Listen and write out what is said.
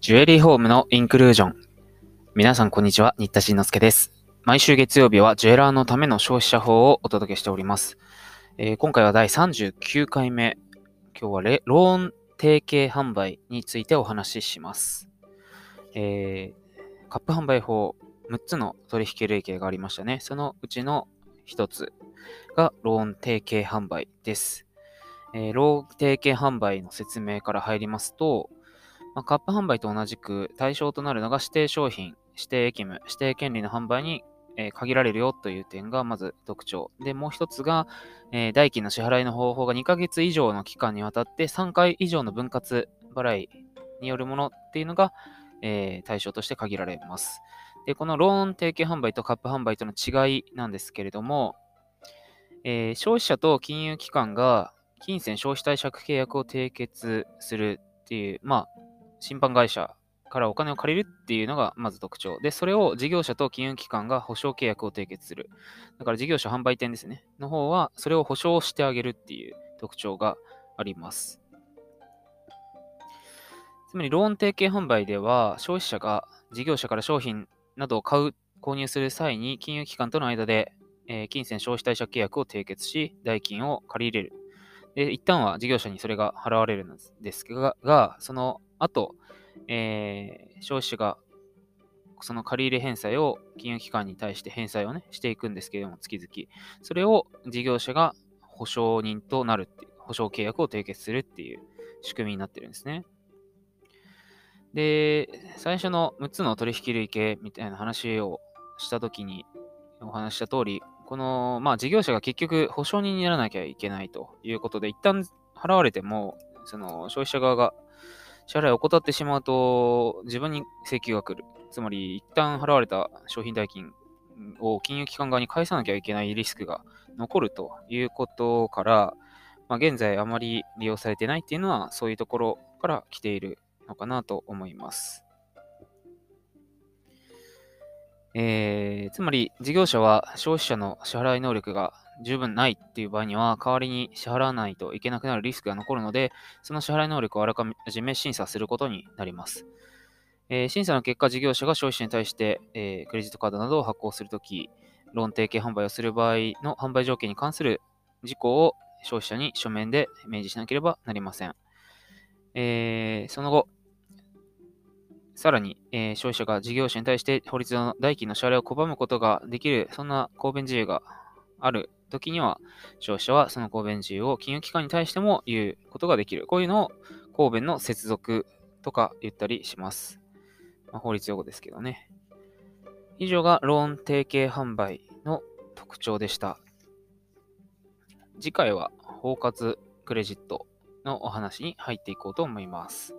ジュエリーホームのインクルージョン。皆さんこんにちは、新田慎之介です。毎週月曜日はジュエラーのための消費者法をお届けしております。えー、今回は第39回目。今日はレローン提携販売についてお話しします。えー、カップ販売法6つの取引類型がありましたね。そのうちの1つがローン提携販売です。えー、ローン提携販売の説明から入りますと、まあ、カップ販売と同じく対象となるのが指定商品、指定役務、指定権利の販売に、え、限られるよという点がまず特徴。で、もう一つが、え、代金の支払いの方法が2ヶ月以上の期間にわたって3回以上の分割払いによるものっていうのが、え、対象として限られます。で、このローン提携販売とカップ販売との違いなんですけれども、えー、消費者と金融機関が金銭消費貸借契約を締結するっていう、まあ、審判会社からお金を借りるっていうのがまず特徴。で、それを事業者と金融機関が保証契約を締結する。だから事業者販売店ですね。の方は、それを保証してあげるっていう特徴があります。つまり、ローン提携販売では、消費者が事業者から商品などを買う、購入する際に、金融機関との間で、えー、金銭消費貸借契約を締結し、代金を借り入れる。で、一旦は事業者にそれが払われるんですが、がそのあと、えー、消費者がその借入返済を金融機関に対して返済をね、していくんですけれども、月々。それを事業者が保証人となるっていう、保証契約を締結するっていう仕組みになってるんですね。で、最初の6つの取引類型みたいな話をしたときにお話した通り、この、まあ事業者が結局保証人にならなきゃいけないということで、一旦払われても、その消費者側が支払いを怠ってしまうと、自分に請求が来る。つまり、一旦払われた商品代金を金融機関側に返さなきゃいけないリスクが残るということから、まあ、現在あまり利用されてないっていうのは、そういうところから来ているのかなと思います。えー、つまり、事業者は消費者の支払い能力が十分ないっていう場合には、代わりに支払わないといけなくなるリスクが残るので、その支払い能力をあらかじめ審査することになります。えー、審査の結果、事業者が消費者に対して、えー、クレジットカードなどを発行するとき、ローン提携販売をする場合の販売条件に関する事項を消費者に書面で明示しなければなりません。えー、その後、さらに、えー、消費者が事業者に対して法律の代金の支払いを拒むことができる、そんな公弁自由がある時には、消費者はその公弁自由を金融機関に対しても言うことができる。こういうのを公弁の接続とか言ったりします。まあ、法律用語ですけどね。以上がローン提携販売の特徴でした。次回は包括クレジットのお話に入っていこうと思います。